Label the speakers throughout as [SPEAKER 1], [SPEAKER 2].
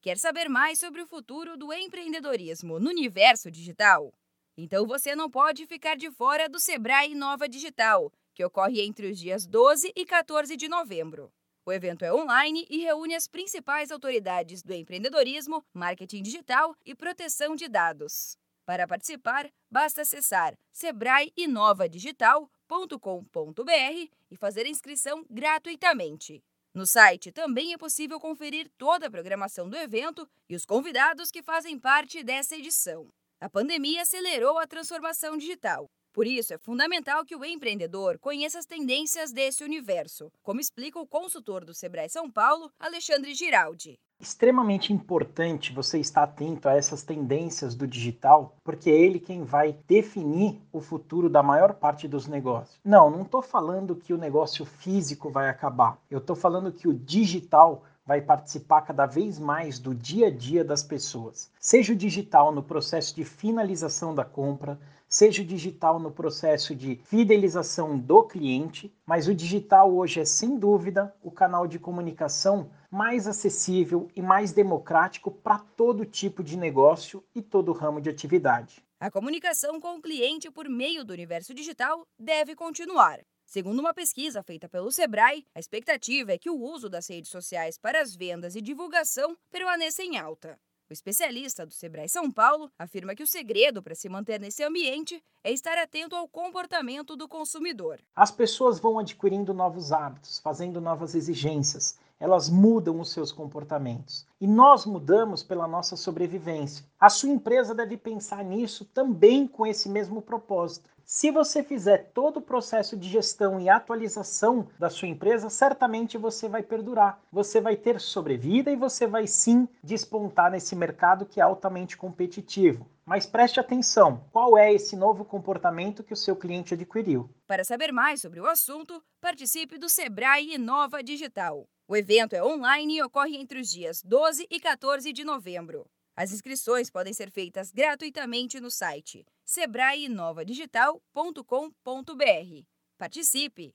[SPEAKER 1] Quer saber mais sobre o futuro do empreendedorismo no universo digital? Então você não pode ficar de fora do Sebrae Nova Digital, que ocorre entre os dias 12 e 14 de novembro. O evento é online e reúne as principais autoridades do empreendedorismo, marketing digital e proteção de dados. Para participar, basta acessar sebraeinovadigital.com.br e fazer inscrição gratuitamente. No site também é possível conferir toda a programação do evento e os convidados que fazem parte dessa edição. A pandemia acelerou a transformação digital. Por isso, é fundamental que o empreendedor conheça as tendências desse universo, como explica o consultor do Sebrae São Paulo, Alexandre Giraldi
[SPEAKER 2] extremamente importante você estar atento a essas tendências do digital, porque é ele quem vai definir o futuro da maior parte dos negócios. Não, não estou falando que o negócio físico vai acabar. Eu estou falando que o digital vai participar cada vez mais do dia a dia das pessoas. Seja o digital no processo de finalização da compra, seja o digital no processo de fidelização do cliente, mas o digital hoje é sem dúvida o canal de comunicação mais acessível e mais democrático para todo tipo de negócio e todo ramo de atividade.
[SPEAKER 1] A comunicação com o cliente por meio do universo digital deve continuar. Segundo uma pesquisa feita pelo Sebrae, a expectativa é que o uso das redes sociais para as vendas e divulgação permaneça em alta. O especialista do Sebrae São Paulo afirma que o segredo para se manter nesse ambiente é estar atento ao comportamento do consumidor.
[SPEAKER 2] As pessoas vão adquirindo novos hábitos, fazendo novas exigências, elas mudam os seus comportamentos. E nós mudamos pela nossa sobrevivência. A sua empresa deve pensar nisso também com esse mesmo propósito. Se você fizer todo o processo de gestão e atualização da sua empresa, certamente você vai perdurar. Você vai ter sobrevida e você vai sim despontar nesse mercado que é altamente competitivo. Mas preste atenção, qual é esse novo comportamento que o seu cliente adquiriu?
[SPEAKER 1] Para saber mais sobre o assunto, participe do Sebrae Inova Digital. O evento é online e ocorre entre os dias 12 e 14 de novembro. As inscrições podem ser feitas gratuitamente no site sebraeinovadigital.com.br. Participe!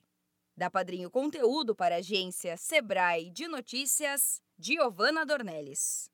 [SPEAKER 1] Da Padrinho Conteúdo para a agência Sebrae de Notícias, Giovana Dornelles.